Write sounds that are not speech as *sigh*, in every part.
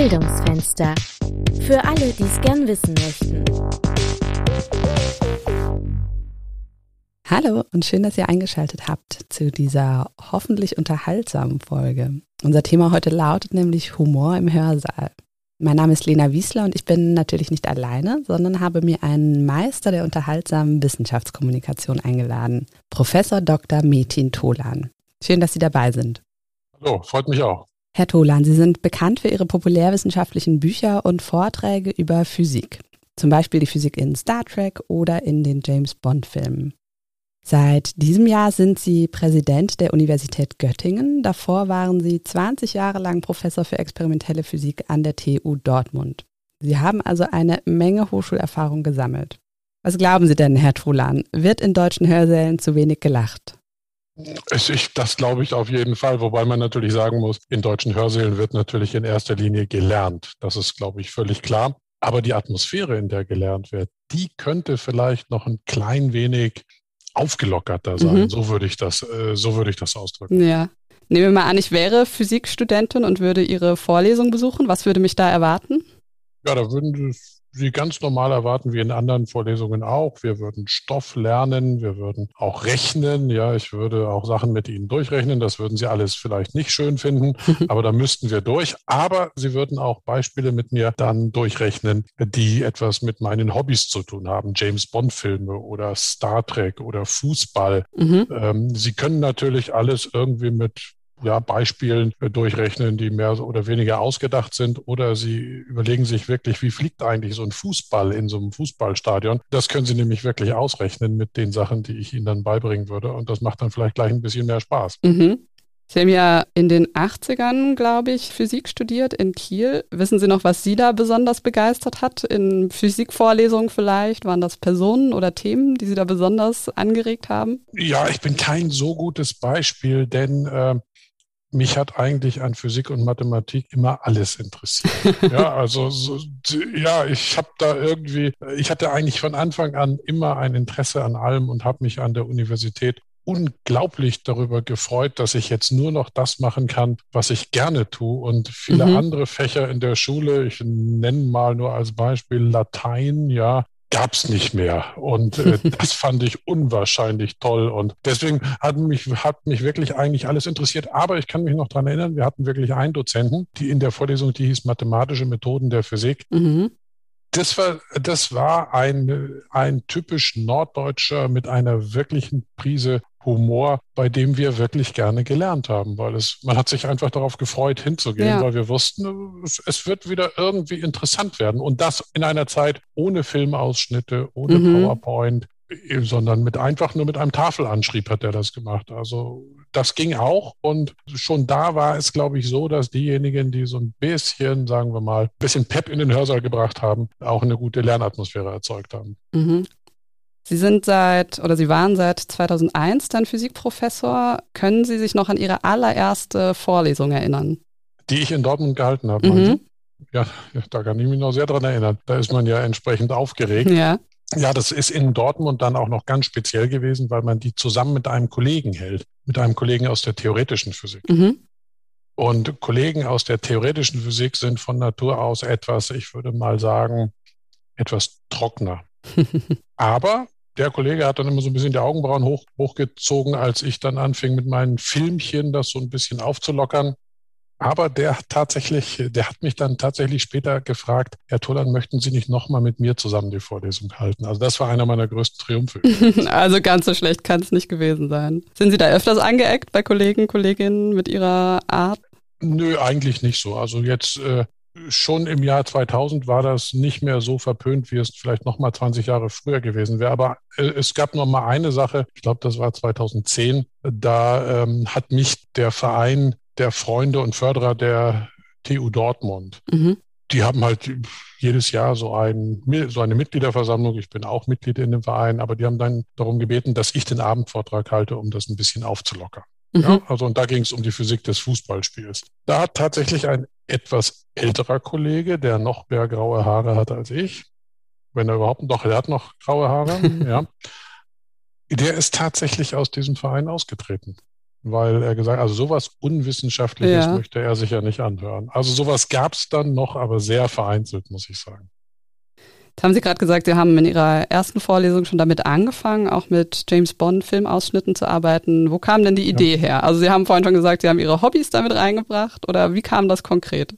Bildungsfenster. Für alle, die es gern wissen möchten. Hallo und schön, dass ihr eingeschaltet habt zu dieser hoffentlich unterhaltsamen Folge. Unser Thema heute lautet nämlich Humor im Hörsaal. Mein Name ist Lena Wiesler und ich bin natürlich nicht alleine, sondern habe mir einen Meister der unterhaltsamen Wissenschaftskommunikation eingeladen, Professor Dr. Metin Tolan. Schön, dass Sie dabei sind. Hallo, freut mich auch. Herr Tolan, Sie sind bekannt für Ihre populärwissenschaftlichen Bücher und Vorträge über Physik. Zum Beispiel die Physik in Star Trek oder in den James Bond-Filmen. Seit diesem Jahr sind Sie Präsident der Universität Göttingen. Davor waren Sie 20 Jahre lang Professor für experimentelle Physik an der TU Dortmund. Sie haben also eine Menge Hochschulerfahrung gesammelt. Was glauben Sie denn, Herr Trulan? Wird in deutschen Hörsälen zu wenig gelacht? Ich, das glaube ich auf jeden Fall, wobei man natürlich sagen muss, in deutschen Hörsälen wird natürlich in erster Linie gelernt. Das ist, glaube ich, völlig klar. Aber die Atmosphäre, in der gelernt wird, die könnte vielleicht noch ein klein wenig aufgelockerter sein. Mhm. So würde ich das, äh, so würde ich das ausdrücken. Ja. Nehmen wir mal an, ich wäre Physikstudentin und würde Ihre Vorlesung besuchen. Was würde mich da erwarten? Ja, da würden Sie ganz normal erwarten, wie in anderen Vorlesungen auch. Wir würden Stoff lernen, wir würden auch rechnen. Ja, ich würde auch Sachen mit Ihnen durchrechnen. Das würden Sie alles vielleicht nicht schön finden, *laughs* aber da müssten wir durch. Aber Sie würden auch Beispiele mit mir dann durchrechnen, die etwas mit meinen Hobbys zu tun haben. James Bond-Filme oder Star Trek oder Fußball. Mhm. Ähm, Sie können natürlich alles irgendwie mit ja, Beispielen durchrechnen, die mehr oder weniger ausgedacht sind, oder Sie überlegen sich wirklich, wie fliegt eigentlich so ein Fußball in so einem Fußballstadion. Das können Sie nämlich wirklich ausrechnen mit den Sachen, die ich Ihnen dann beibringen würde. Und das macht dann vielleicht gleich ein bisschen mehr Spaß. Mhm. Sie haben ja in den 80ern, glaube ich, Physik studiert in Kiel. Wissen Sie noch, was Sie da besonders begeistert hat? In Physikvorlesungen vielleicht? Waren das Personen oder Themen, die Sie da besonders angeregt haben? Ja, ich bin kein so gutes Beispiel, denn äh, mich hat eigentlich an Physik und Mathematik immer alles interessiert. *laughs* ja, also so, ja, ich habe da irgendwie, ich hatte eigentlich von Anfang an immer ein Interesse an allem und habe mich an der Universität unglaublich darüber gefreut, dass ich jetzt nur noch das machen kann, was ich gerne tue. Und viele mhm. andere Fächer in der Schule, ich nenne mal nur als Beispiel Latein, ja, gab es nicht mehr. Und äh, *laughs* das fand ich unwahrscheinlich toll. Und deswegen hat mich, hat mich wirklich eigentlich alles interessiert. Aber ich kann mich noch dran erinnern, wir hatten wirklich einen Dozenten, die in der Vorlesung, die hieß Mathematische Methoden der Physik. Mhm. Das war, das war ein, ein typisch Norddeutscher mit einer wirklichen Prise Humor, bei dem wir wirklich gerne gelernt haben, weil es, man hat sich einfach darauf gefreut, hinzugehen, ja. weil wir wussten, es, wird wieder irgendwie interessant werden. Und das in einer Zeit ohne Filmausschnitte, ohne mhm. PowerPoint, sondern mit einfach nur mit einem Tafelanschrieb hat er das gemacht. Also das ging auch. Und schon da war es, glaube ich, so, dass diejenigen, die so ein bisschen, sagen wir mal, ein bisschen Pep in den Hörsaal gebracht haben, auch eine gute Lernatmosphäre erzeugt haben. Mhm. Sie sind seit oder Sie waren seit 2001 dann Physikprofessor. Können Sie sich noch an Ihre allererste Vorlesung erinnern? Die ich in Dortmund gehalten habe. Mhm. Ja, da kann ich mich noch sehr dran erinnern. Da ist man ja entsprechend aufgeregt. Ja. Ja, das ist in Dortmund dann auch noch ganz speziell gewesen, weil man die zusammen mit einem Kollegen hält, mit einem Kollegen aus der theoretischen Physik. Mhm. Und Kollegen aus der theoretischen Physik sind von Natur aus etwas, ich würde mal sagen, etwas trockener. Aber der Kollege hat dann immer so ein bisschen die Augenbrauen hoch, hochgezogen, als ich dann anfing mit meinen Filmchen das so ein bisschen aufzulockern. Aber der hat tatsächlich, der hat mich dann tatsächlich später gefragt, Herr Tollan, möchten Sie nicht nochmal mit mir zusammen die Vorlesung halten? Also das war einer meiner größten Triumphe. *laughs* also ganz so schlecht kann es nicht gewesen sein. Sind Sie da öfters angeeckt bei Kollegen, Kolleginnen mit Ihrer Art? Nö, eigentlich nicht so. Also jetzt äh, schon im Jahr 2000 war das nicht mehr so verpönt, wie es vielleicht noch mal 20 Jahre früher gewesen wäre. Aber äh, es gab noch mal eine Sache, ich glaube, das war 2010. Da ähm, hat mich der Verein der Freunde und Förderer der TU Dortmund, mhm. die haben halt jedes Jahr so, ein, so eine Mitgliederversammlung. Ich bin auch Mitglied in dem Verein, aber die haben dann darum gebeten, dass ich den Abendvortrag halte, um das ein bisschen aufzulockern. Mhm. Ja, also und da ging es um die Physik des Fußballspiels. Da hat tatsächlich ein etwas älterer Kollege, der noch mehr graue Haare hat als ich, wenn er überhaupt noch, er hat noch graue Haare, *laughs* ja, der ist tatsächlich aus diesem Verein ausgetreten. weil er gesagt, also sowas Unwissenschaftliches Ja. möchte er sich ja nicht anhören. Also sowas gab es dann noch, aber sehr vereinzelt, muss ich sagen. Jetzt haben Sie gerade gesagt, Sie haben in Ihrer ersten Vorlesung schon damit angefangen, auch mit James Bond Filmausschnitten zu arbeiten. Wo kam denn die Idee her? Also Sie haben vorhin schon gesagt, Sie haben Ihre Hobbys damit reingebracht oder wie kam das konkret?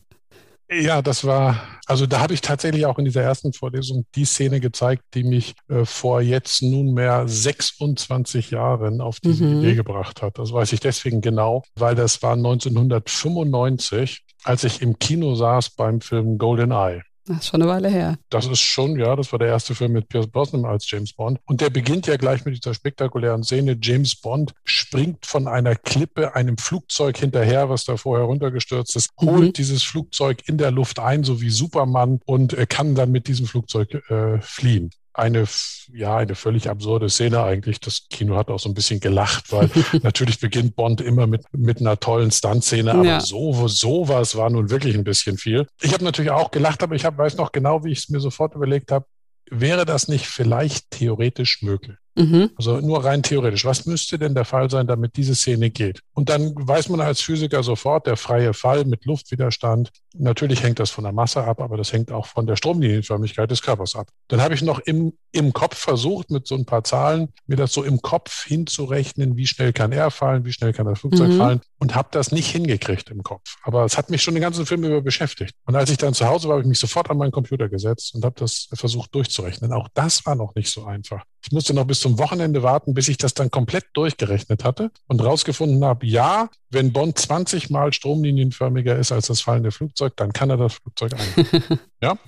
Ja, das war, also da habe ich tatsächlich auch in dieser ersten Vorlesung die Szene gezeigt, die mich äh, vor jetzt nunmehr 26 Jahren auf diese Mhm. Idee gebracht hat. Das weiß ich deswegen genau, weil das war 1995, als ich im Kino saß beim Film GoldenEye. Das ist schon eine Weile her. Das ist schon, ja, das war der erste Film mit Pierce Brosnan als James Bond. Und der beginnt ja gleich mit dieser spektakulären Szene. James Bond springt von einer Klippe einem Flugzeug hinterher, was da vorher runtergestürzt ist, Mhm. holt dieses Flugzeug in der Luft ein, so wie Superman, und äh, kann dann mit diesem Flugzeug äh, fliehen. Eine, ja, eine völlig absurde Szene eigentlich. Das Kino hat auch so ein bisschen gelacht, weil *laughs* natürlich beginnt Bond immer mit, mit einer tollen Stuntszene, aber Ja. so, sowas war nun wirklich ein bisschen viel. Ich habe natürlich auch gelacht, aber ich hab, weiß noch genau, wie ich es mir sofort überlegt habe, wäre das nicht vielleicht theoretisch möglich? Mhm. Also nur rein theoretisch. Was müsste denn der Fall sein, damit diese Szene geht? Und dann weiß man als Physiker sofort, der freie Fall mit Luftwiderstand. Natürlich hängt das von der Masse ab, aber das hängt auch von der Stromlinienförmigkeit des Körpers ab. Dann habe ich noch im, im Kopf versucht, mit so ein paar Zahlen, mir das so im Kopf hinzurechnen, wie schnell kann er fallen, wie schnell kann das Flugzeug Mhm. fallen und habe das nicht hingekriegt im Kopf. Aber es hat mich schon den ganzen Film über beschäftigt. Und als ich dann zu Hause war, habe ich mich sofort an meinen Computer gesetzt und habe das versucht durchzurechnen. Auch das war noch nicht so einfach. Ich musste noch bis zum Wochenende warten, bis ich das dann komplett durchgerechnet hatte und rausgefunden habe, ja, wenn Bond 20 Mal stromlinienförmiger ist als das fallende Flugzeug, dann kann er das Flugzeug ein. *laughs* ja.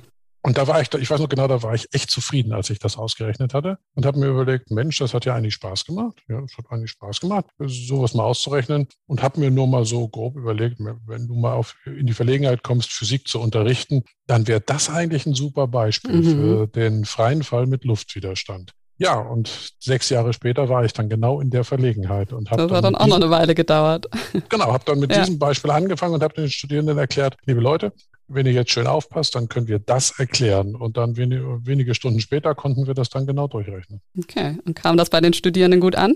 Und da war ich, da- ich weiß noch genau, da war ich echt zufrieden, als ich das ausgerechnet hatte und habe mir überlegt, Mensch, das hat ja eigentlich Spaß gemacht. Ja, das hat eigentlich Spaß gemacht, sowas mal auszurechnen und habe mir nur mal so grob überlegt, wenn du mal auf, in die Verlegenheit kommst, Physik zu unterrichten, dann wäre das eigentlich ein super Beispiel Mhm. für den freien Fall mit Luftwiderstand. Ja, und sechs Jahre später war ich dann genau in der Verlegenheit und Das hat dann mit auch noch eine Weile gedauert. *laughs* Genau, habe dann mit Ja. diesem Beispiel angefangen und habe den Studierenden erklärt, liebe Leute, wenn ihr jetzt schön aufpasst, dann können wir das erklären. Und dann wenige, wenige Stunden später konnten wir das dann genau durchrechnen. Okay. Und kam das bei den Studierenden gut an?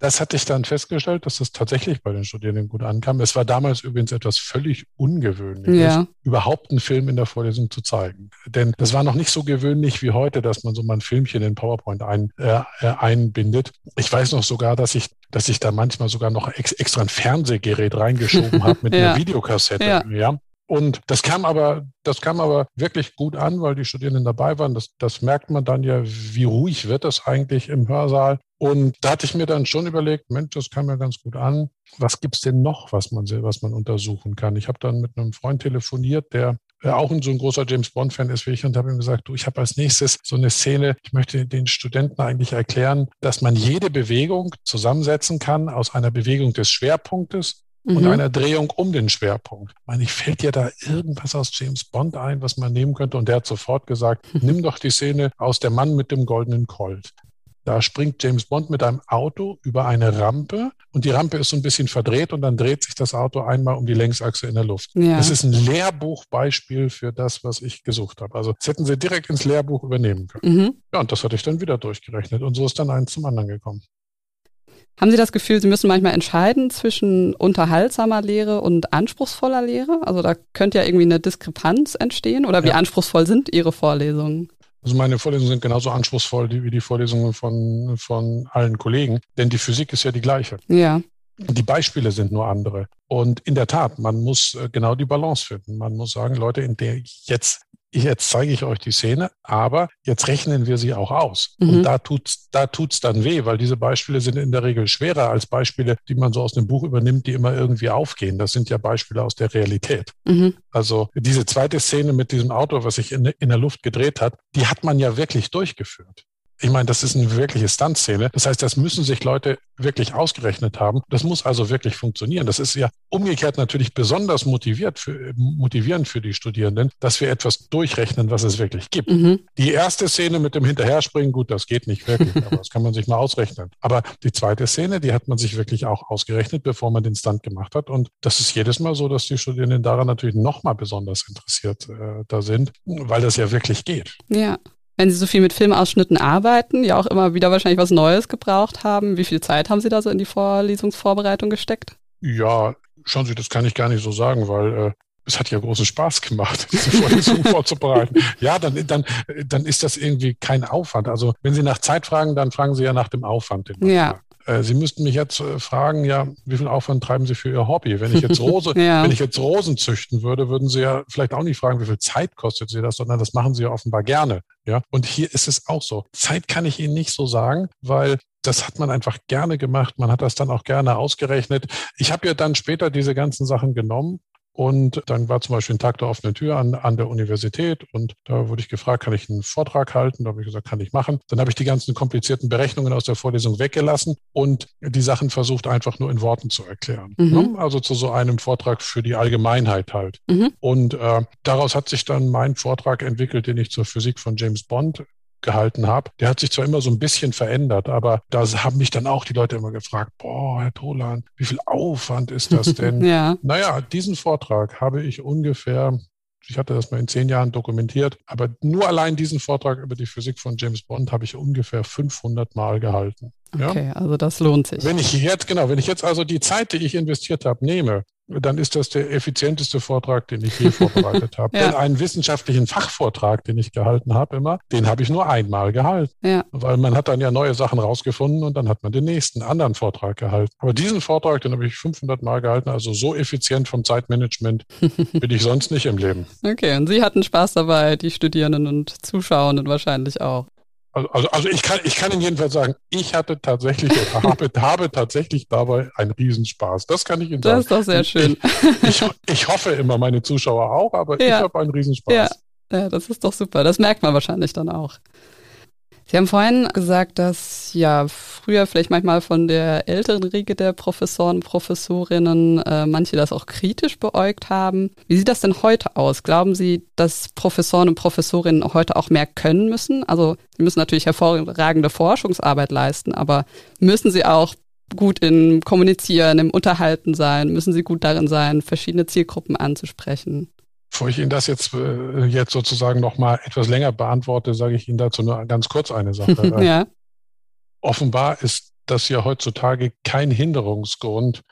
Das hatte ich dann festgestellt, dass das tatsächlich bei den Studierenden gut ankam. Es war damals übrigens etwas völlig Ungewöhnliches, Ja. überhaupt einen Film in der Vorlesung zu zeigen. Denn das war noch nicht so gewöhnlich wie heute, dass man so mal ein Filmchen in PowerPoint ein, äh, äh, einbindet. Ich weiß noch sogar, dass ich, dass ich da manchmal sogar noch ex, extra ein Fernsehgerät reingeschoben habe mit *laughs* Ja. einer Videokassette. Ja. ja. Und das kam aber, das kam aber wirklich gut an, weil die Studierenden dabei waren. Das, das merkt man dann ja, wie ruhig wird das eigentlich im Hörsaal. Und da hatte ich mir dann schon überlegt, Mensch, das kam ja ganz gut an. Was gibt's denn noch, was man, was man untersuchen kann? Ich habe dann mit einem Freund telefoniert, der auch ein so ein großer James Bond-Fan ist wie ich und habe ihm gesagt, du, ich habe als nächstes so eine Szene, ich möchte den Studenten eigentlich erklären, dass man jede Bewegung zusammensetzen kann aus einer Bewegung des Schwerpunktes und Mhm. einer Drehung um den Schwerpunkt. Ich meine, ich fällt dir da irgendwas aus James Bond ein, was man nehmen könnte? Und der hat sofort gesagt, *laughs* nimm doch die Szene aus Der Mann mit dem goldenen Colt. Da springt James Bond mit einem Auto über eine Rampe und die Rampe ist so ein bisschen verdreht und dann dreht sich das Auto einmal um die Längsachse in der Luft. Ja. Das ist ein Lehrbuchbeispiel für das, was ich gesucht habe. Also das hätten sie direkt ins Lehrbuch übernehmen können. Mhm. Ja, und das hatte ich dann wieder durchgerechnet und so ist dann eins zum anderen gekommen. Haben Sie das Gefühl, Sie müssen manchmal entscheiden zwischen unterhaltsamer Lehre und anspruchsvoller Lehre? Also da könnte ja irgendwie eine Diskrepanz entstehen. Oder wie Ja. anspruchsvoll sind Ihre Vorlesungen? Also meine Vorlesungen sind genauso anspruchsvoll wie die Vorlesungen von, von allen Kollegen, denn die Physik ist ja die gleiche. Ja. Die Beispiele sind nur andere. Und in der Tat, man muss äh, genau die Balance finden. Man muss sagen, Leute, in der jetzt, jetzt zeige ich euch die Szene, aber jetzt rechnen wir sie auch aus. Mhm. Und da tut's, da tut's dann weh, weil diese Beispiele sind in der Regel schwerer als Beispiele, die man so aus dem Buch übernimmt, die immer irgendwie aufgehen. Das sind ja Beispiele aus der Realität. Mhm. Also diese zweite Szene mit diesem Auto, was sich in, in der Luft gedreht hat, die hat man ja wirklich durchgeführt. Ich meine, das ist eine wirkliche Stuntszene. Das heißt, das müssen sich Leute wirklich ausgerechnet haben. Das muss also wirklich funktionieren. Das ist ja umgekehrt natürlich besonders motiviert für, motivierend für die Studierenden, dass wir etwas durchrechnen, was es wirklich gibt. Mhm. Die erste Szene mit dem Hinterherspringen, gut, das geht nicht wirklich, *laughs* aber das kann man sich mal ausrechnen. Aber die zweite Szene, die hat man sich wirklich auch ausgerechnet, bevor man den Stunt gemacht hat. Und das ist jedes Mal so, dass die Studierenden daran natürlich nochmal besonders interessiert äh, da sind, weil das ja wirklich geht. Ja. Wenn Sie so viel mit Filmausschnitten arbeiten, ja auch immer wieder wahrscheinlich was Neues gebraucht haben, wie viel Zeit haben Sie da so in die Vorlesungsvorbereitung gesteckt? Ja, schauen Sie, das kann ich gar nicht so sagen, weil äh, es hat ja großen Spaß gemacht, *laughs* diese Vorlesung *laughs* vorzubereiten. Ja, dann, dann, dann ist das irgendwie kein Aufwand. Also wenn Sie nach Zeit fragen, dann fragen Sie ja nach dem Aufwand. ja. Äh, Sie müssten mich jetzt äh, fragen, ja, wie viel Aufwand treiben Sie für Ihr Hobby? Wenn ich jetzt *laughs* Rose, ja. wenn ich jetzt Rosen züchten würde, würden Sie ja vielleicht auch nicht fragen, wie viel Zeit kostet Sie das, sondern das machen Sie ja offenbar gerne. Ja, und hier ist es auch so. Zeit kann ich Ihnen nicht so sagen, weil das hat man einfach gerne gemacht. Man hat das dann auch gerne ausgerechnet. Ich habe ja dann später diese ganzen Sachen genommen und dann war zum Beispiel ein Tag der offenen Tür an, an der Universität und da wurde ich gefragt, kann ich einen Vortrag halten? Da habe ich gesagt, kann ich machen. Dann habe ich die ganzen komplizierten Berechnungen aus der Vorlesung weggelassen und die Sachen versucht einfach nur in Worten zu erklären. Mhm. Ne? Also zu so einem Vortrag für die Allgemeinheit halt. Mhm. Und äh, daraus hat sich dann mein Vortrag entwickelt, den ich zur Physik von James Bond gehalten habe, der hat sich zwar immer so ein bisschen verändert, aber da haben mich dann auch die Leute immer gefragt, boah, Herr Tolan, wie viel Aufwand ist das *laughs* denn? ja. Naja, diesen Vortrag habe ich ungefähr ich hatte das mal in zehn Jahren dokumentiert, aber nur allein diesen Vortrag über die Physik von James Bond habe ich ungefähr 500 Mal gehalten. Okay, ja? also das lohnt sich. Wenn ich jetzt, genau, wenn ich jetzt also die Zeit, die ich investiert habe, nehme dann ist das der effizienteste Vortrag, den ich je *laughs* vorbereitet habe. ja. Denn einen wissenschaftlichen Fachvortrag, den ich gehalten habe immer, den habe ich nur einmal gehalten. Ja. Weil man hat dann ja neue Sachen rausgefunden und dann hat man den nächsten anderen Vortrag gehalten. Aber diesen Vortrag, den habe ich 500 Mal gehalten, also so effizient vom Zeitmanagement *laughs* bin ich sonst nicht im Leben. Okay, und Sie hatten Spaß dabei, die Studierenden und Zuschauenden wahrscheinlich auch. Also, also, also ich, kann, ich kann Ihnen jedenfalls sagen, ich hatte tatsächlich *laughs* habe, habe tatsächlich dabei einen Riesenspaß. Das kann ich Ihnen sagen. Das ist doch sehr schön. Ich, ich, ich hoffe immer, meine Zuschauer auch, aber ja. ich habe einen Riesenspaß. Ja. ja, das ist doch super. Das merkt man wahrscheinlich dann auch. Sie haben vorhin gesagt, dass ja früher vielleicht manchmal von der älteren Riege der Professoren und Professorinnen äh, manche das auch kritisch beäugt haben. Wie sieht das denn heute aus? Glauben Sie, dass Professoren und Professorinnen heute auch mehr können müssen? Also sie müssen natürlich hervorragende Forschungsarbeit leisten, aber müssen sie auch gut im Kommunizieren, im Unterhalten sein? Müssen sie gut darin sein, verschiedene Zielgruppen anzusprechen? Bevor ich Ihnen das jetzt, äh, jetzt sozusagen nochmal etwas länger beantworte, sage ich Ihnen dazu nur ganz kurz eine Sache. *laughs* ja. Offenbar ist das ja heutzutage kein Hinderungsgrund,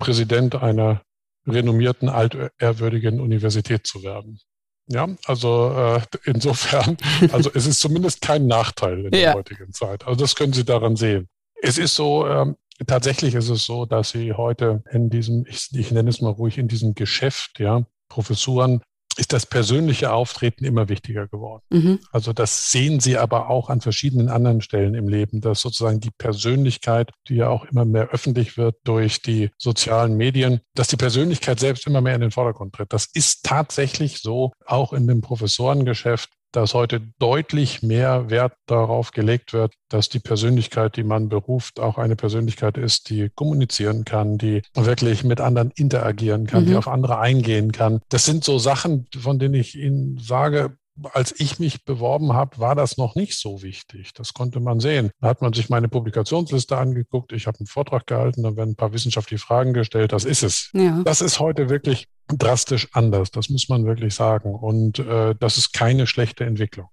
Präsident einer renommierten, altehrwürdigen Universität zu werden. Ja, also äh, insofern, *laughs* also es ist zumindest kein Nachteil in der heutigen Zeit. Also das können Sie daran sehen. Es ist so, ähm, tatsächlich ist es so, dass Sie heute in diesem, ich, ich nenne es mal ruhig, in diesem Geschäft, ja, Professuren ist das persönliche Auftreten immer wichtiger geworden. Mhm. Also das sehen Sie aber auch an verschiedenen anderen Stellen im Leben, dass sozusagen die Persönlichkeit, die ja auch immer mehr öffentlich wird durch die sozialen Medien, dass die Persönlichkeit selbst immer mehr in den Vordergrund tritt. Das ist tatsächlich so auch in dem Professorengeschäft dass heute deutlich mehr Wert darauf gelegt wird, dass die Persönlichkeit, die man beruft, auch eine Persönlichkeit ist, die kommunizieren kann, die wirklich mit anderen interagieren kann, mhm. die auf andere eingehen kann. Das sind so Sachen, von denen ich Ihnen sage, als ich mich beworben habe, war das noch nicht so wichtig. Das konnte man sehen. Da hat man sich meine Publikationsliste angeguckt. Ich habe einen Vortrag gehalten, dann werden ein paar wissenschaftliche Fragen gestellt. Das ist es. Ja. Das ist heute wirklich drastisch anders. Das muss man wirklich sagen. Und äh, das ist keine schlechte Entwicklung.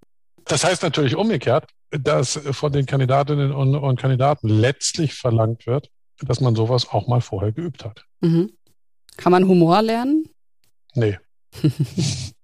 Das heißt natürlich umgekehrt, dass von den Kandidatinnen und, und Kandidaten letztlich verlangt wird, dass man sowas auch mal vorher geübt hat. Mhm. Kann man Humor lernen? Nee. *laughs*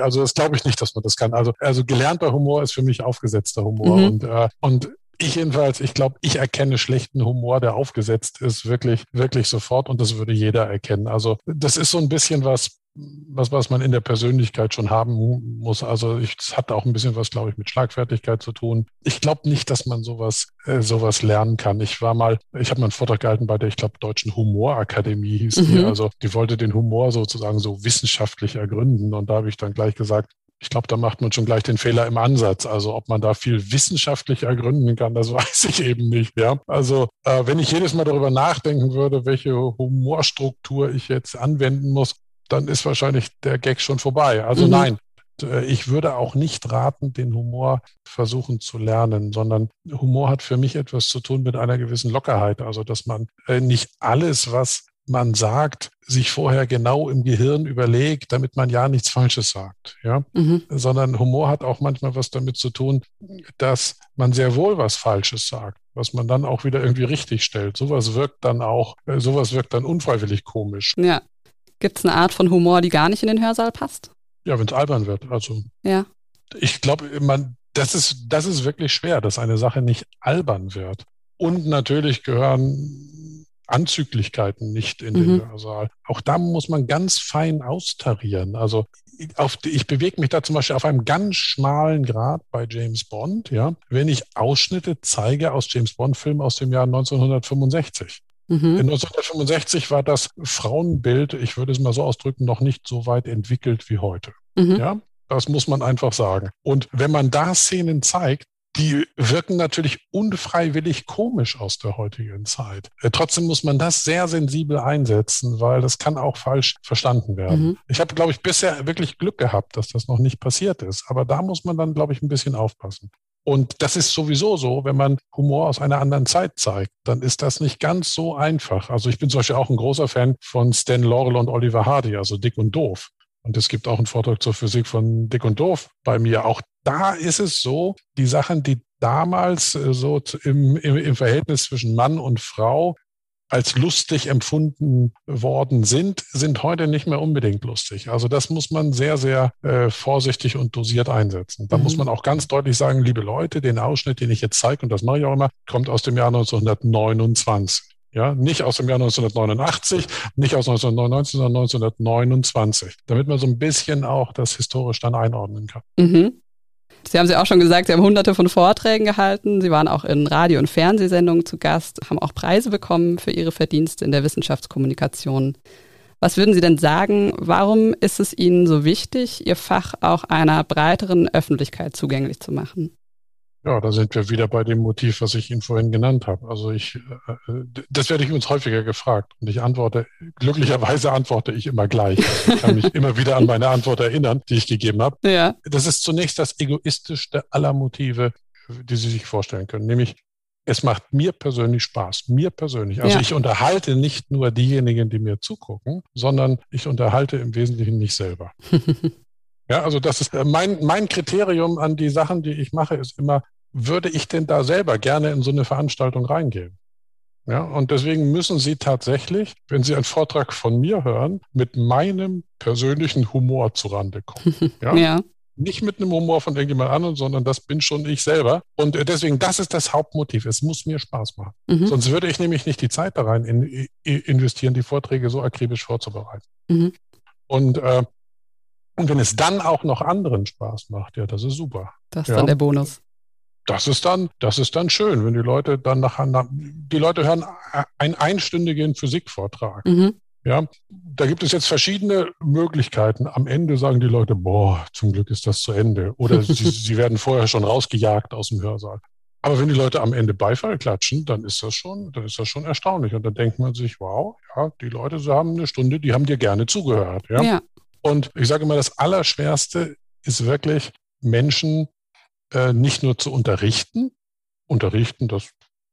Also das glaube ich nicht, dass man das kann. Also, also gelernter Humor ist für mich aufgesetzter Humor. Mhm. Und, äh, und ich jedenfalls, ich glaube, ich erkenne schlechten Humor, der aufgesetzt ist, wirklich, wirklich sofort und das würde jeder erkennen. Also das ist so ein bisschen was, was, was man in der Persönlichkeit schon haben muss. Also ich, das hat auch ein bisschen was, glaube ich, mit Schlagfertigkeit zu tun. Ich glaube nicht, dass man sowas, äh, sowas lernen kann. Ich war mal, ich habe mal einen Vortrag gehalten bei der, ich glaube, Deutschen Humorakademie hieß mhm. die. Also die wollte den Humor sozusagen so wissenschaftlich ergründen. Und da habe ich dann gleich gesagt, ich glaube, da macht man schon gleich den Fehler im Ansatz. Also ob man da viel wissenschaftlich ergründen kann, das *laughs* weiß ich eben nicht. Ja, also äh, wenn ich jedes Mal darüber nachdenken würde, welche Humorstruktur ich jetzt anwenden muss, dann ist wahrscheinlich der Gag schon vorbei. Also mhm. nein, äh, ich würde auch nicht raten, den Humor versuchen zu lernen, sondern Humor hat für mich etwas zu tun mit einer gewissen Lockerheit. Also, dass man äh, nicht alles, was man sagt, sich vorher genau im Gehirn überlegt, damit man ja nichts Falsches sagt, ja, mhm. sondern Humor hat auch manchmal was damit zu tun, dass man sehr wohl was Falsches sagt, was man dann auch wieder irgendwie richtig stellt. Sowas wirkt dann auch, äh, sowas wirkt dann unfreiwillig komisch. Ja. Gibt es eine Art von Humor, die gar nicht in den Hörsaal passt? Ja, wenn es albern wird. Also. Ja. Ich glaube, man, das ist, das ist wirklich schwer, dass eine Sache nicht albern wird. Und natürlich gehören Anzüglichkeiten nicht in mhm. den Hörsaal. Auch da muss man ganz fein austarieren. Also auf, ich bewege mich da zum Beispiel auf einem ganz schmalen Grad bei James Bond, ja, wenn ich Ausschnitte zeige aus James Bond-Filmen aus dem Jahr 1965. Mhm. In 1965 war das Frauenbild, ich würde es mal so ausdrücken, noch nicht so weit entwickelt wie heute. Mhm. Ja, das muss man einfach sagen. Und wenn man da Szenen zeigt, die wirken natürlich unfreiwillig komisch aus der heutigen Zeit. Äh, trotzdem muss man das sehr sensibel einsetzen, weil das kann auch falsch verstanden werden. Mhm. Ich habe, glaube ich, bisher wirklich Glück gehabt, dass das noch nicht passiert ist. Aber da muss man dann, glaube ich, ein bisschen aufpassen. Und das ist sowieso so, wenn man Humor aus einer anderen Zeit zeigt, dann ist das nicht ganz so einfach. Also ich bin zum Beispiel auch ein großer Fan von Stan Laurel und Oliver Hardy, also Dick und Doof. Und es gibt auch einen Vortrag zur Physik von Dick und Doof bei mir. Auch da ist es so, die Sachen, die damals äh, so im, im, im Verhältnis zwischen Mann und Frau als lustig empfunden worden sind, sind heute nicht mehr unbedingt lustig. Also das muss man sehr, sehr äh, vorsichtig und dosiert einsetzen. Da mhm. muss man auch ganz deutlich sagen, liebe Leute, den Ausschnitt, den ich jetzt zeige, und das mache ich auch immer, kommt aus dem Jahr 1929. Ja, nicht aus dem Jahr 1989, nicht aus 1999, sondern 1929, damit man so ein bisschen auch das historisch dann einordnen kann. Mhm. Sie haben sie auch schon gesagt, Sie haben hunderte von Vorträgen gehalten. Sie waren auch in Radio- und Fernsehsendungen zu Gast, haben auch Preise bekommen für Ihre Verdienste in der Wissenschaftskommunikation. Was würden Sie denn sagen, warum ist es Ihnen so wichtig, Ihr Fach auch einer breiteren Öffentlichkeit zugänglich zu machen? Ja, da sind wir wieder bei dem Motiv, was ich Ihnen vorhin genannt habe. Also ich, äh, das werde ich uns häufiger gefragt und ich antworte, glücklicherweise antworte ich immer gleich. Also ich kann mich immer wieder an meine Antwort erinnern, die ich gegeben habe. Ja. Das ist zunächst das egoistischste aller Motive, die Sie sich vorstellen können, nämlich es macht mir persönlich Spaß, mir persönlich. Also ja. ich unterhalte nicht nur diejenigen, die mir zugucken, sondern ich unterhalte im Wesentlichen mich selber. *laughs* Ja, also das ist äh, mein, mein Kriterium an die Sachen, die ich mache, ist immer, würde ich denn da selber gerne in so eine Veranstaltung reingehen? Ja, und deswegen müssen Sie tatsächlich, wenn Sie einen Vortrag von mir hören, mit meinem persönlichen Humor zurande kommen. *laughs* Ja. ja. Nicht mit einem Humor von irgendjemand anderem, sondern das bin schon ich selber. Und äh, deswegen, das ist das Hauptmotiv. Es muss mir Spaß machen. Mhm. Sonst würde ich nämlich nicht die Zeit da rein in, investieren, die Vorträge so akribisch vorzubereiten. Mhm. Und äh, und wenn es dann auch noch anderen Spaß macht, ja, das ist super. Das ist ja. dann der Bonus. Das ist dann, das ist dann schön, wenn die Leute dann nachher, die Leute hören einen einstündigen Physikvortrag. Mhm. Ja, da gibt es jetzt verschiedene Möglichkeiten. Am Ende sagen die Leute, boah, zum Glück ist das zu Ende. Oder *laughs* sie, sie werden vorher schon rausgejagt aus dem Hörsaal. Aber wenn die Leute am Ende Beifall klatschen, dann ist das schon, dann ist das schon erstaunlich. Und dann denkt man sich, wow, ja, die Leute sie haben eine Stunde, die haben dir gerne zugehört. Ja. ja. Und ich sage immer, das Allerschwerste ist wirklich, Menschen äh, nicht nur zu unterrichten. Unterrichten, das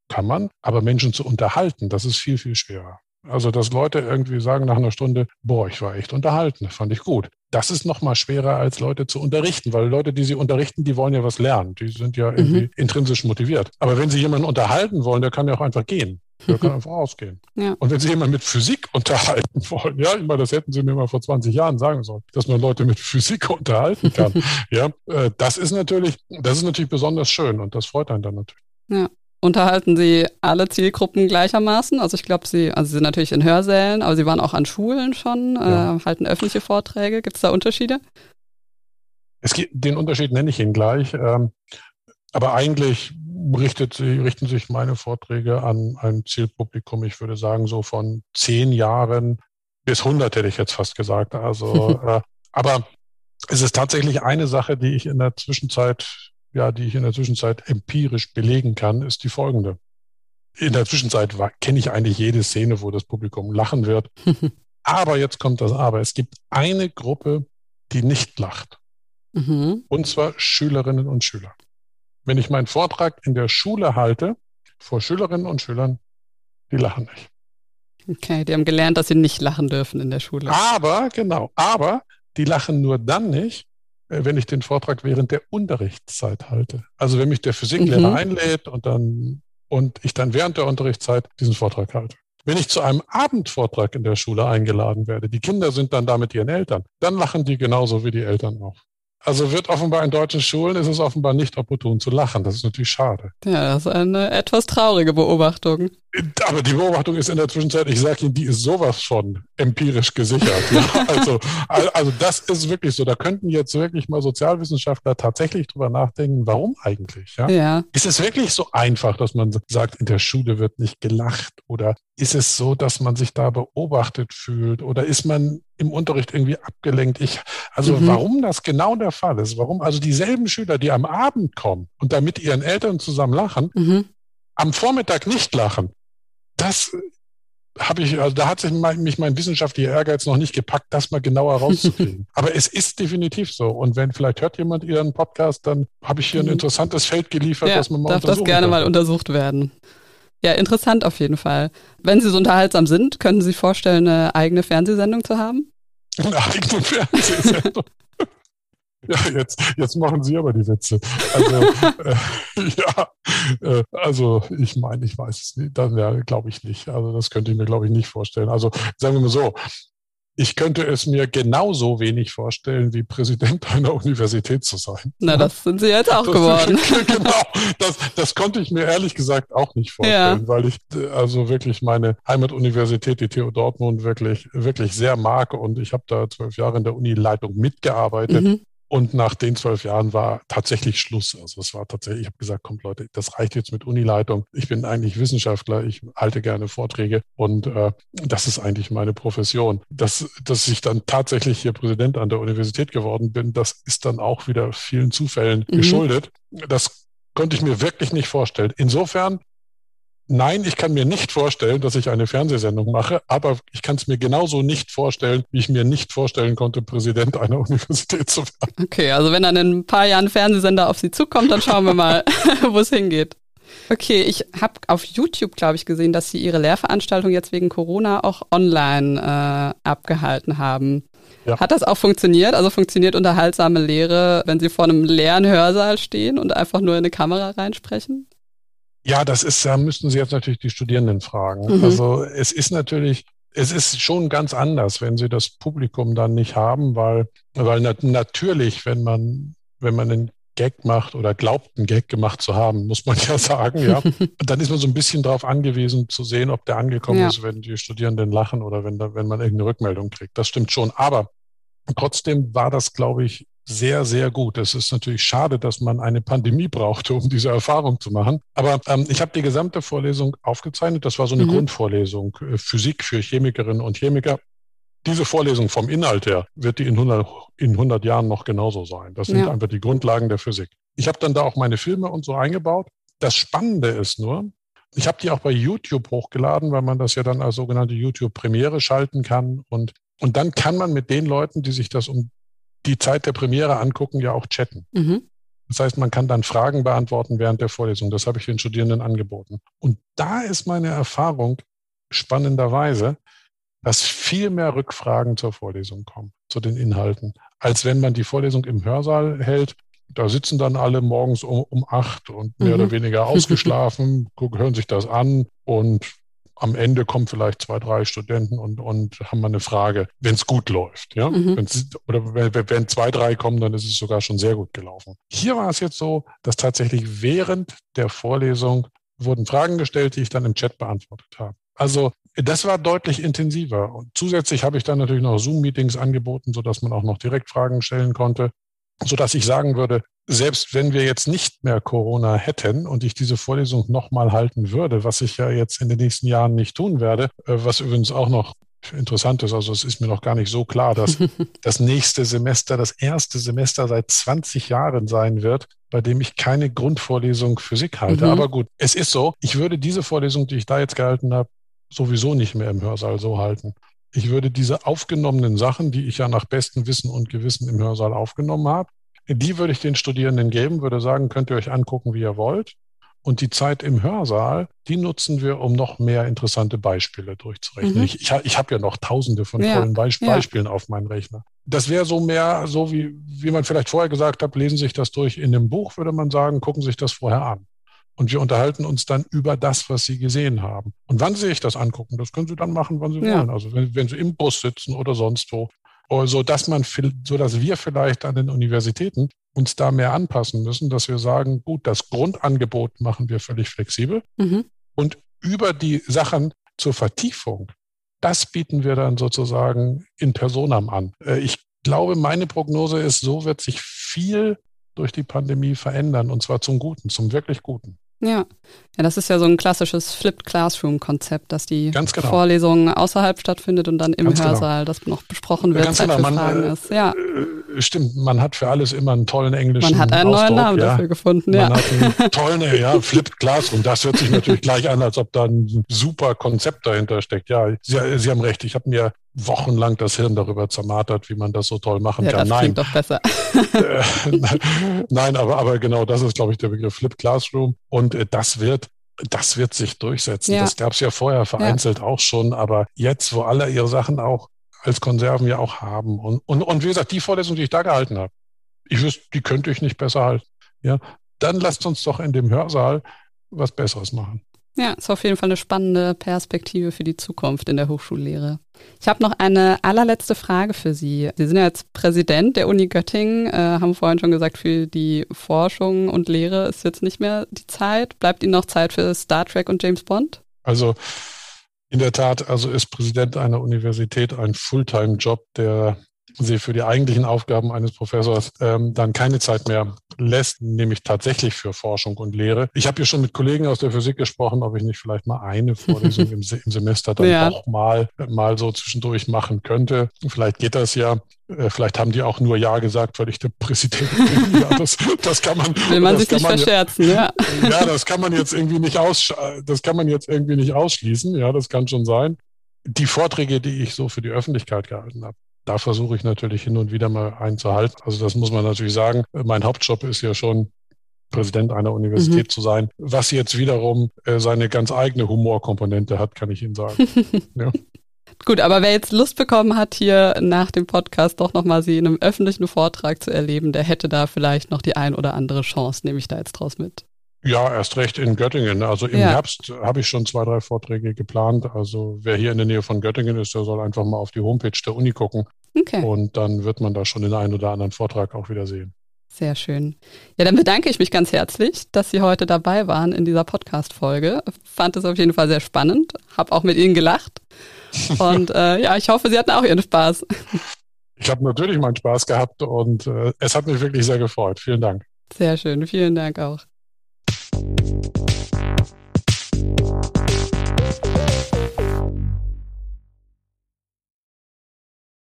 kann man, aber Menschen zu unterhalten, das ist viel, viel schwerer. Also, dass Leute irgendwie sagen nach einer Stunde, boah, ich war echt unterhalten, fand ich gut. Das ist noch mal schwerer, als Leute zu unterrichten, weil Leute, die sie unterrichten, die wollen ja was lernen. Die sind ja irgendwie mhm. intrinsisch motiviert. Aber wenn sie jemanden unterhalten wollen, der kann ja auch einfach gehen. Der kann einfach ausgehen. Ja. Und wenn Sie jemanden mit Physik *laughs* unterhalten wollen, ja, ich meine, das hätten Sie mir mal vor 20 Jahren sagen sollen, dass man Leute mit Physik *laughs* unterhalten kann. *laughs* ja, äh, das ist natürlich, das ist natürlich besonders schön und das freut einen dann natürlich. Ja. Unterhalten Sie alle Zielgruppen gleichermaßen? Also ich glaube, Sie, also Sie sind natürlich in Hörsälen, aber Sie waren auch an Schulen schon, äh, ja. äh, halten öffentliche Vorträge. Gibt es da Unterschiede? Es gibt, den Unterschied nenne ich Ihnen gleich. Ähm, aber eigentlich richtet, richten sich meine Vorträge an ein Zielpublikum, ich würde sagen, so von zehn Jahren bis 100 hätte ich jetzt fast gesagt. Also, *laughs* äh, aber es ist tatsächlich eine Sache, die ich in der Zwischenzeit, ja, die ich in der Zwischenzeit empirisch belegen kann, ist die folgende. In der Zwischenzeit kenne ich eigentlich jede Szene, wo das Publikum lachen wird. *laughs* aber jetzt kommt das Aber. Es gibt eine Gruppe, die nicht lacht. Mhm. Und zwar Schülerinnen und Schüler. Wenn ich meinen Vortrag in der Schule halte, vor Schülerinnen und Schülern, die lachen nicht. Okay, die haben gelernt, dass sie nicht lachen dürfen in der Schule. Aber, genau, aber die lachen nur dann nicht, äh, wenn ich den Vortrag während der Unterrichtszeit halte. Also wenn mich der Physiklehrer mhm. einlädt und dann und ich dann während der Unterrichtszeit diesen Vortrag halte. Wenn ich zu einem Abendvortrag in der Schule eingeladen werde, die Kinder sind dann da mit ihren Eltern, dann lachen die genauso wie die Eltern auch. Also wird offenbar in deutschen Schulen ist es offenbar nicht opportun zu lachen. Das ist natürlich schade. Ja, das ist eine etwas traurige Beobachtung. Aber die Beobachtung ist in der Zwischenzeit, ich sage Ihnen, die ist sowas von empirisch gesichert. ja, *laughs* also, also das ist wirklich so. Da könnten jetzt wirklich mal Sozialwissenschaftler tatsächlich drüber nachdenken, warum eigentlich? Ja? ja. Ist es wirklich so einfach, dass man sagt, in der Schule wird nicht gelacht? Oder ist es so, dass man sich da beobachtet fühlt? Oder ist man im Unterricht irgendwie abgelenkt? Ich, also mhm. warum das genau der Fall ist, warum also dieselben Schüler, die am Abend kommen und da mit ihren Eltern zusammen lachen, mhm. am Vormittag nicht lachen, das habe ich, also da hat sich mein, mich mein wissenschaftlicher Ehrgeiz noch nicht gepackt, das mal genauer rauszukriegen. *laughs* Aber es ist definitiv so. Und wenn vielleicht hört jemand Ihren Podcast, dann habe ich hier ein mhm. interessantes Feld geliefert, ja, das man mal darf das gerne kann. mal untersucht werden. Ja, interessant auf jeden Fall. Wenn Sie so unterhaltsam sind, können Sie sich vorstellen, eine eigene Fernsehsendung zu haben? Eine eigene Fernsehsendung? *laughs* Ja, jetzt, jetzt machen Sie aber die Witze. Also, *laughs* äh, ja, äh, also ich meine, ich weiß es nicht. Dann ja, glaube ich nicht. Also das könnte ich mir, glaube ich, nicht vorstellen. Also sagen wir mal so, ich könnte es mir genauso wenig vorstellen, wie Präsident einer Universität zu sein. Na, das sind Sie jetzt auch das, geworden. *laughs* genau, das, das konnte ich mir ehrlich gesagt auch nicht vorstellen, ja. weil ich also wirklich meine Heimatuniversität, die TU Dortmund, wirklich, wirklich sehr mag und ich habe da zwölf Jahre in der Unileitung mitgearbeitet. Mhm. Und nach den zwölf Jahren war tatsächlich Schluss. Also es war tatsächlich, ich habe gesagt, kommt Leute, das reicht jetzt mit Unileitung. Ich bin eigentlich Wissenschaftler, ich halte gerne Vorträge und äh, das ist eigentlich meine Profession. Dass, dass ich dann tatsächlich hier Präsident an der Universität geworden bin, das ist dann auch wieder vielen Zufällen mhm. geschuldet. Das konnte ich mir wirklich nicht vorstellen. Insofern Nein, ich kann mir nicht vorstellen, dass ich eine Fernsehsendung mache, aber ich kann es mir genauso nicht vorstellen, wie ich mir nicht vorstellen konnte, Präsident einer Universität zu werden. Okay, also wenn dann in ein paar Jahren Fernsehsender auf Sie zukommt, dann schauen wir mal, *laughs* wo es hingeht. Okay, ich habe auf YouTube, glaube ich, gesehen, dass Sie Ihre Lehrveranstaltung jetzt wegen Corona auch online äh, abgehalten haben. Ja. Hat das auch funktioniert? Also funktioniert unterhaltsame Lehre, wenn Sie vor einem leeren Hörsaal stehen und einfach nur in eine Kamera reinsprechen? Ja, das ist, da müssten Sie jetzt natürlich die Studierenden fragen. Mhm. Also es ist natürlich, es ist schon ganz anders, wenn Sie das Publikum dann nicht haben, weil, weil nat natürlich, wenn man, wenn man einen Gag macht oder glaubt, einen Gag gemacht zu haben, muss man ja *laughs* sagen, ja. *laughs* dann ist man so ein bisschen darauf angewiesen zu sehen, ob der angekommen ja. ist, wenn die Studierenden lachen oder wenn, da, wenn man irgendeine Rückmeldung kriegt. Das stimmt schon. Aber trotzdem war das, glaube ich, sehr, sehr gut. Es ist natürlich schade, dass man eine Pandemie brauchte, um diese Erfahrung zu machen. Aber ähm, ich habe die gesamte Vorlesung aufgezeichnet. Das war so eine mhm. Grundvorlesung, äh, Physik für Chemikerinnen und Chemiker. Diese Vorlesung vom Inhalt her wird die in 100, in 100 Jahren noch genauso sein. Das sind ja. einfach die Grundlagen der Physik. Ich habe dann da auch meine Filme und so eingebaut. Das Spannende ist nur, ich habe die auch bei YouTube hochgeladen, weil man das ja dann als sogenannte YouTube-Premiere schalten kann. Und, und dann kann man mit den Leuten, die sich das um die Zeit der Premiere angucken, ja auch chatten. Mhm. Das heißt, man kann dann Fragen beantworten während der Vorlesung. Das habe ich den Studierenden angeboten. Und da ist meine Erfahrung spannenderweise, dass viel mehr Rückfragen zur Vorlesung kommen, zu den Inhalten, als wenn man die Vorlesung im Hörsaal hält. Da sitzen dann alle morgens um, um acht und mehr mhm. oder weniger ausgeschlafen, *laughs* hören sich das an und am Ende kommen vielleicht zwei, drei Studenten und, und haben mal eine Frage, wenn es gut läuft. Ja? Mhm. oder wenn, wenn zwei, drei kommen, dann ist es sogar schon sehr gut gelaufen. Hier war es jetzt so, dass tatsächlich während der Vorlesung wurden Fragen gestellt, die ich dann im Chat beantwortet habe. Also das war deutlich intensiver. Und zusätzlich habe ich dann natürlich noch Zoom-Meetings angeboten, sodass man auch noch direkt Fragen stellen konnte sodass ich sagen würde, selbst wenn wir jetzt nicht mehr Corona hätten und ich diese Vorlesung nochmal halten würde, was ich ja jetzt in den nächsten Jahren nicht tun werde, äh, was übrigens auch noch interessant ist, also es ist mir noch gar nicht so klar, dass *laughs* das nächste Semester das erste Semester seit 20 Jahren sein wird, bei dem ich keine Grundvorlesung Physik halte. Mhm. Aber gut, es ist so, ich würde diese Vorlesung, die ich da jetzt gehalten habe, sowieso nicht mehr im Hörsaal so halten. Ich würde diese aufgenommenen Sachen, die ich ja nach bestem Wissen und Gewissen im Hörsaal aufgenommen habe, die würde ich den Studierenden geben, würde sagen, könnt ihr euch angucken, wie ihr wollt. Und die Zeit im Hörsaal, die nutzen wir, um noch mehr interessante Beispiele durchzurechnen. Mhm. Ich, ich, ich habe ja noch tausende von ja, tollen Beisp ja. Beispielen auf meinem Rechner. Das wäre so mehr, so wie, wie man vielleicht vorher gesagt hat, lesen sich das durch in einem Buch, würde man sagen, gucken sich das vorher an. Und wir unterhalten uns dann über das, was Sie gesehen haben. Und wann Sie sich das angucken, das können Sie dann machen, wann Sie ja. wollen. Also wenn, wenn, Sie im Bus sitzen oder sonst wo. So dass man, so dass wir vielleicht an den Universitäten uns da mehr anpassen müssen, dass wir sagen, gut, das Grundangebot machen wir völlig flexibel. Mhm. Und über die Sachen zur Vertiefung, das bieten wir dann sozusagen in Personam an. Äh, ich glaube, meine Prognose ist, so wird sich viel durch die Pandemie verändern und zwar zum Guten, zum wirklich Guten. Ja. ja, das ist ja so ein klassisches Flipped Classroom-Konzept, dass die genau. Vorlesung außerhalb stattfindet und dann im Ganz genau. Hörsaal genau. das noch besprochen wird, Ganz Zeit genau. man, ist. Ja. Äh, stimmt, man hat für alles immer einen tollen englischen Man hat einen Ausdruck, neuen Namen ja. dafür gefunden, ja. Man hat einen *laughs* tollen, ja, Flipped Classroom. Das hört sich natürlich gleich an, als ob da ein super Konzept dahinter steckt. Ja, Sie, Sie haben recht. Ich habe mir wochenlang das Hirn darüber zermartert, wie man das so toll machen ja, kann. Das Nein. doch besser. *laughs* Nein, aber, aber genau das ist, glaube ich, der Begriff Flip Classroom. Und äh, das wird das wird sich durchsetzen. Ja. Das gab es ja vorher vereinzelt ja. auch schon, aber jetzt, wo alle ihre Sachen auch als Konserven ja auch haben. Und, und, und wie gesagt, die Vorlesung, die ich da gehalten habe, ich wüsste, die könnte ich nicht besser halten. Ja, dann lasst uns doch in dem Hörsaal was Besseres machen. Ja, ist auf jeden Fall eine spannende Perspektive für die Zukunft in der Hochschullehre. Ich habe noch eine allerletzte Frage für Sie. Sie sind ja jetzt Präsident der Uni Göttingen, äh, haben vorhin schon gesagt, für die Forschung und Lehre ist jetzt nicht mehr die Zeit. Bleibt Ihnen noch Zeit für Star Trek und James Bond? Also in der Tat, also ist Präsident einer Universität ein Fulltime-Job, der sie für die eigentlichen Aufgaben eines Professors ähm, dann keine Zeit mehr lässt, nämlich tatsächlich für Forschung und Lehre. Ich habe hier schon mit Kollegen aus der Physik gesprochen, ob ich nicht vielleicht mal eine Vorlesung *laughs* im, im, Semester dann ja. auch mal, mal so zwischendurch machen könnte. Vielleicht geht das ja. Äh, vielleicht haben die auch nur Ja gesagt, weil ich der Präsident bin. *laughs* Ja, das, das kann man. Will man sich nicht man, verscherzen, ja. Ja, das kann man jetzt irgendwie nicht aus, das kann man jetzt irgendwie nicht ausschließen. Ja, das kann schon sein. Die Vorträge, die ich so für die Öffentlichkeit gehalten habe, da versuche ich natürlich hin und wieder mal einzuhalten. Also das muss man natürlich sagen. Mein Hauptjob ist ja schon Präsident einer Universität mhm. zu sein, was jetzt wiederum äh, seine ganz eigene Humorkomponente hat, kann ich Ihnen sagen. *laughs* ja. Gut, aber wer jetzt Lust bekommen hat, hier nach dem Podcast doch nochmal Sie in einem öffentlichen Vortrag zu erleben, der hätte da vielleicht noch die ein oder andere Chance, nehme ich da jetzt draus mit. Ja, erst recht in Göttingen. Also im ja. Herbst habe ich schon zwei, drei Vorträge geplant. Also wer hier in der Nähe von Göttingen ist, der soll einfach mal auf die Homepage der Uni gucken. Okay. Und dann wird man da schon den einen oder anderen Vortrag auch wieder sehen. Sehr schön. Ja, dann bedanke ich mich ganz herzlich, dass Sie heute dabei waren in dieser Podcast-Folge. Fand es auf jeden Fall sehr spannend, habe auch mit Ihnen gelacht. *laughs* Und äh, ja, ich hoffe, Sie hatten auch Ihren Spaß. Ich habe natürlich meinen Spaß gehabt und äh, es hat mich wirklich sehr gefreut. Vielen Dank. Sehr schön. Vielen Dank auch. Thank you